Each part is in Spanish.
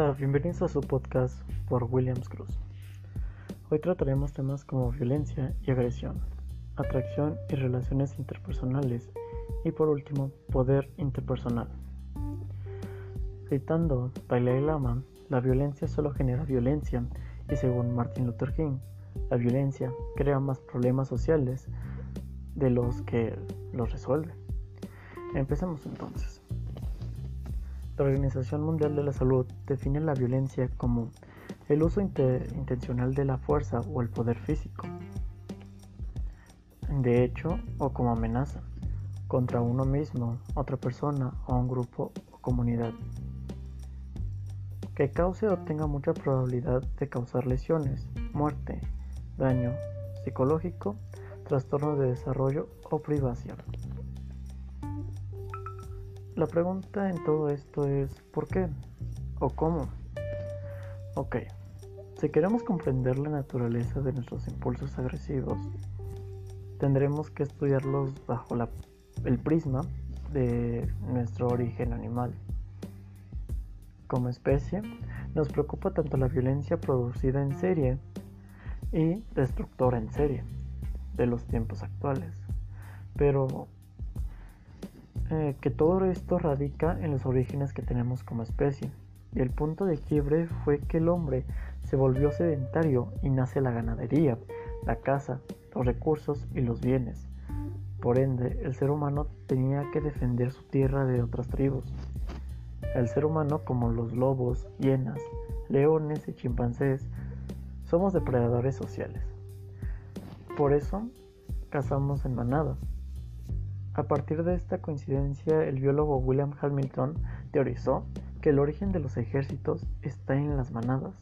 Hola, bienvenidos a su podcast por Williams Cruz. Hoy trataremos temas como violencia y agresión, atracción y relaciones interpersonales y por último, poder interpersonal. Citando Dalai Lama, la violencia solo genera violencia y según Martin Luther King, la violencia crea más problemas sociales de los que los resuelve. Empecemos entonces. La Organización Mundial de la Salud define la violencia como el uso intencional de la fuerza o el poder físico, de hecho o como amenaza, contra uno mismo, otra persona o un grupo o comunidad, que cause o tenga mucha probabilidad de causar lesiones, muerte, daño psicológico, trastorno de desarrollo o privación. La pregunta en todo esto es ¿por qué? ¿O cómo? Ok, si queremos comprender la naturaleza de nuestros impulsos agresivos, tendremos que estudiarlos bajo el prisma de nuestro origen animal. Como especie, nos preocupa tanto la violencia producida en serie y destructora en serie de los tiempos actuales. Pero eh, que todo esto radica en los orígenes que tenemos como especie. Y el punto de quiebre fue que el hombre se volvió sedentario y nace la ganadería, la caza, los recursos y los bienes. Por ende, el ser humano tenía que defender su tierra de otras tribus. El ser humano, como los lobos, hienas, leones y chimpancés, somos depredadores sociales. Por eso, cazamos en manada, a partir de esta coincidencia, el biólogo William Hamilton teorizó que el origen de los ejércitos está en las manadas.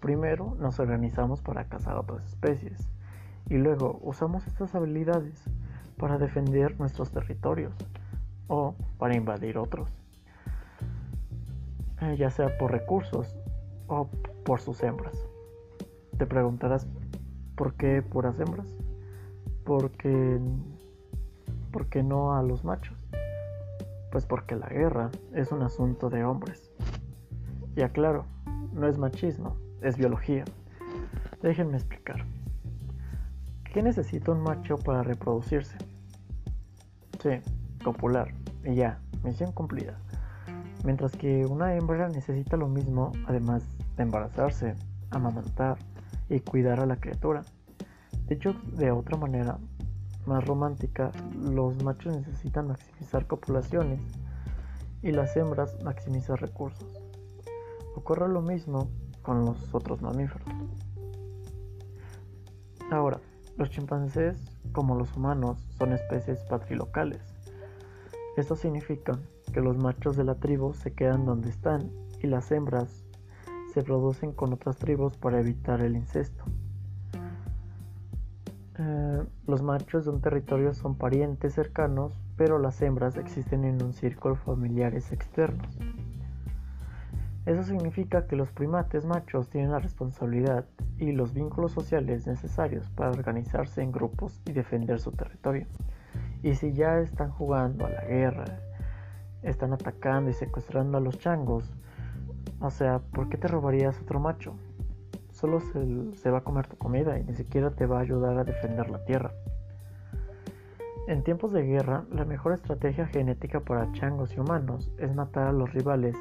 Primero nos organizamos para cazar otras especies y luego usamos estas habilidades para defender nuestros territorios o para invadir otros, eh, ya sea por recursos o por sus hembras. Te preguntarás, ¿por qué puras hembras? Porque ¿por qué no a los machos? Pues porque la guerra es un asunto de hombres. Y aclaro, no es machismo, es biología. Déjenme explicar. ¿Qué necesita un macho para reproducirse? Sí, copular. Y ya, misión cumplida. Mientras que una hembra necesita lo mismo, además de embarazarse, amamantar y cuidar a la criatura. Dicho de otra manera, más romántica, los machos necesitan maximizar copulaciones y las hembras maximizar recursos. Ocurre lo mismo con los otros mamíferos. Ahora, los chimpancés, como los humanos, son especies patrilocales. Esto significa que los machos de la tribu se quedan donde están y las hembras se producen con otras tribus para evitar el incesto. Eh, los machos de un territorio son parientes cercanos, pero las hembras existen en un círculo familiares externos. Eso significa que los primates machos tienen la responsabilidad y los vínculos sociales necesarios para organizarse en grupos y defender su territorio. Y si ya están jugando a la guerra, están atacando y secuestrando a los changos, o sea, ¿por qué te robarías otro macho? Solo se, va a comer tu comida y ni siquiera te va a ayudar a defender la tierra. En tiempos de guerra, la mejor estrategia genética para changos y humanos es matar a los rivales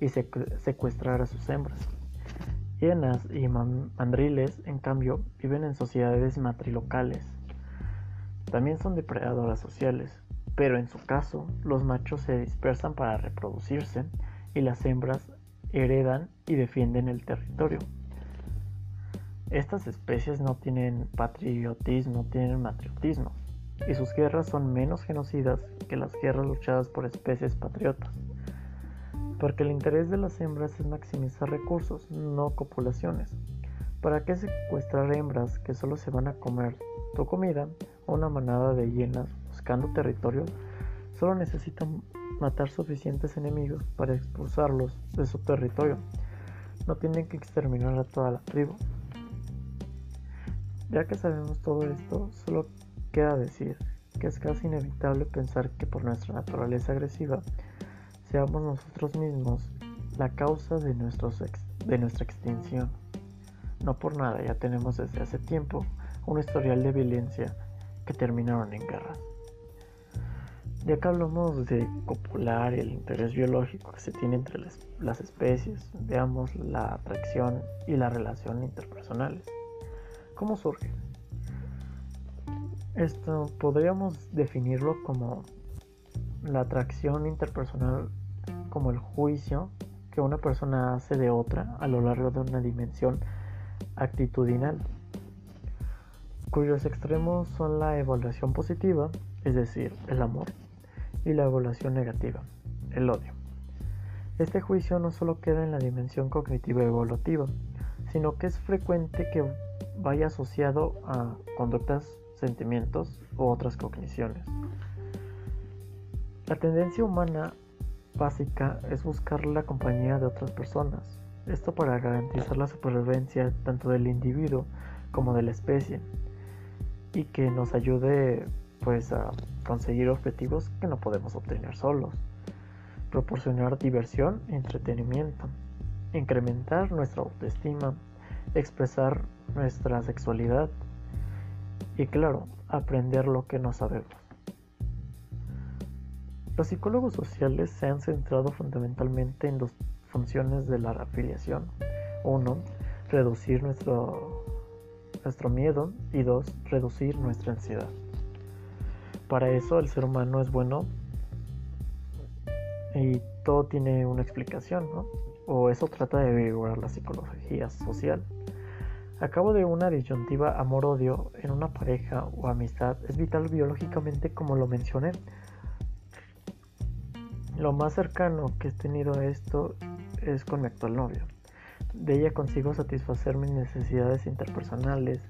y secuestrar a sus hembras. Hienas y mandriles, en cambio, viven en sociedades matrilocales. También son depredadoras sociales, pero en su caso, los machos se dispersan para reproducirse y las hembras heredan y defienden el territorio. Estas especies no tienen patriotismo, tienen matriotismo, y sus guerras son menos genocidas que las guerras luchadas por especies patriotas. Porque el interés de las hembras es maximizar recursos, no copulaciones. ¿Para qué secuestrar hembras que solo se van a comer tu comida o una manada de hienas buscando territorio? Solo necesitan matar suficientes enemigos para expulsarlos de su territorio. No tienen que exterminar a toda la tribu. Ya que sabemos todo esto, solo queda decir que es casi inevitable pensar que por nuestra naturaleza agresiva seamos nosotros mismos la causa de, nuestra extinción. No por nada ya tenemos desde hace tiempo un historial de violencia que terminaron en guerras. Ya que hablamos de copular el interés biológico que se tiene entre las especies, veamos la atracción y la relación interpersonales. ¿Cómo surge? Esto podríamos definirlo como la atracción interpersonal como el juicio que una persona hace de otra a lo largo de una dimensión actitudinal, cuyos extremos son la evaluación positiva, es decir, el amor, y la evaluación negativa, el odio. Este juicio no solo queda en la dimensión cognitiva evolutiva, sino que es frecuente que vaya asociado a conductas, sentimientos u otras cogniciones. La tendencia humana básica es buscar la compañía de otras personas, esto para garantizar la supervivencia tanto del individuo como de la especie y que nos ayude pues a conseguir objetivos que no podemos obtener solos, proporcionar diversión y entretenimiento, incrementar nuestra autoestima, expresar nuestra sexualidad y claro, aprender lo que no sabemos. Los psicólogos sociales se han centrado fundamentalmente en dos funciones de la afiliación. Uno, reducir nuestro, nuestro miedo y dos, reducir nuestra ansiedad. Para eso el ser humano es bueno y todo tiene una explicación, ¿no? O eso trata de vigorar la psicología social. A cabo de una disyuntiva amor-odio en una pareja o amistad es vital biológicamente como lo mencioné lo más cercano que he tenido a esto es con mi actual novio. De ella consigo satisfacer mis necesidades interpersonales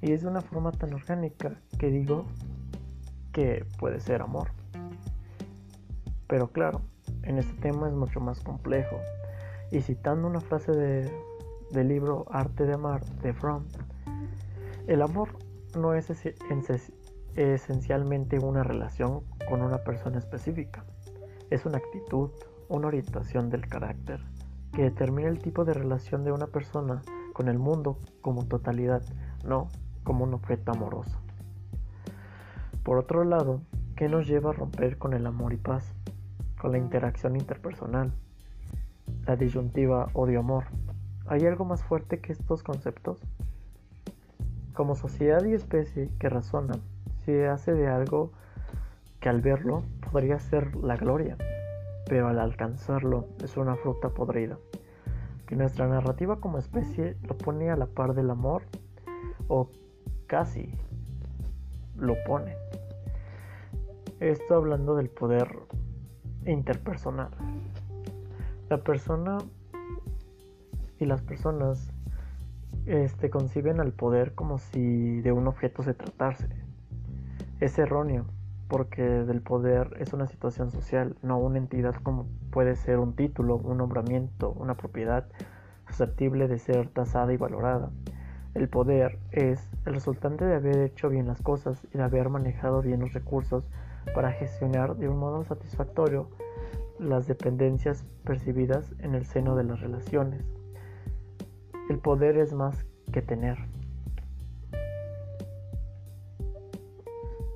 y es de una forma tan orgánica que digo que puede ser amor. Pero claro, en este tema es mucho más complejo. Y citando una frase de, del libro Arte de Amar de Fromm, el amor no es esencialmente una relación con una persona específica es una actitud, una orientación del carácter que determina el tipo de relación de una persona con el mundo como totalidad, no como un objeto amoroso. Por otro lado, ¿qué nos lleva a romper con el amor y paz? Con la interacción interpersonal, la disyuntiva odio-amor. ¿Hay algo más fuerte que estos conceptos? Como sociedad y especie que razonan, se hace de algo que al verlo podría ser la gloria, pero al alcanzarlo es una fruta podrida. Que nuestra narrativa como especie lo pone a la par del amor o casi lo pone. Esto hablando del poder interpersonal. La persona y las personas este, conciben al poder como si de un objeto se tratase. Es erróneo porque del poder es una situación social, no una entidad como puede ser un título, un nombramiento, una propiedad susceptible de ser tasada y valorada. El poder es el resultante de haber hecho bien las cosas y de haber manejado bien los recursos para gestionar de un modo satisfactorio las dependencias percibidas en el seno de las relaciones. El poder es más que tener.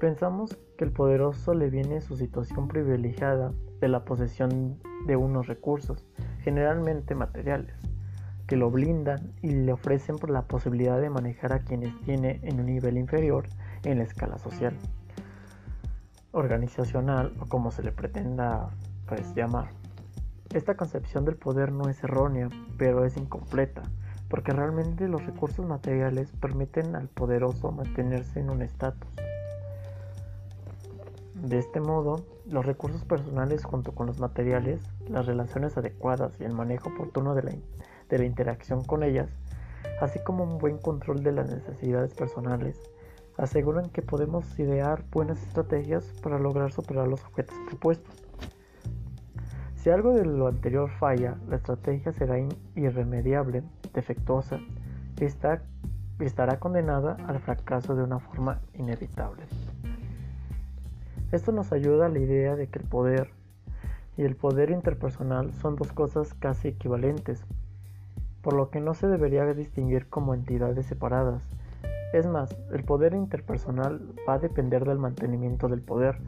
Pensamos que el poderoso le viene su situación privilegiada de la posesión de unos recursos, generalmente materiales, que lo blindan y le ofrecen por la posibilidad de manejar a quienes tiene en un nivel inferior en la escala social, organizacional o como se le pretenda pues, llamar. Esta concepción del poder no es errónea, pero es incompleta, porque realmente los recursos materiales permiten al poderoso mantenerse en un estatus de este modo, los recursos personales junto con los materiales, las relaciones adecuadas y el manejo oportuno de la, interacción con ellas, así como un buen control de las necesidades personales, aseguran que podemos idear buenas estrategias para lograr superar los objetos propuestos. Si algo de lo anterior falla, la estrategia será irremediable, defectuosa y estará condenada al fracaso de una forma inevitable. Esto nos ayuda a la idea de que el poder y el poder interpersonal son dos cosas casi equivalentes, por lo que no se debería distinguir como entidades separadas. Es más, el poder interpersonal va a depender del mantenimiento del poder,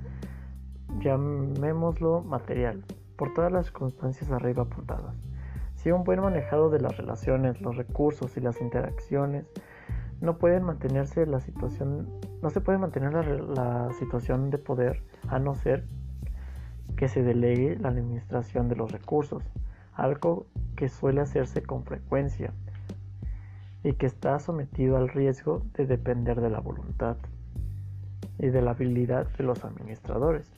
llamémoslo material, por todas las circunstancias arriba apuntadas. Si un buen manejado de las relaciones, los recursos y las interacciones no pueden mantenerse la situación, no se puede mantener la, la situación de poder a no ser que se delegue la administración de los recursos, algo que suele hacerse con frecuencia y que está sometido al riesgo de depender de la voluntad y de la habilidad de los administradores.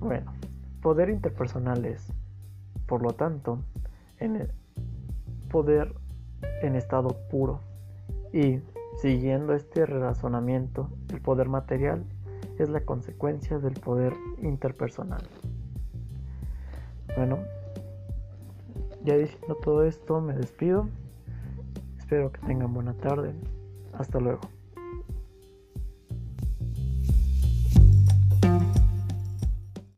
Bueno, poder interpersonal es, por lo tanto, en el poder en estado puro y, siguiendo este razonamiento, el poder material es la consecuencia del poder interpersonal. Bueno, ya diciendo todo esto, me despido. Espero que tengan buena tarde. Hasta luego.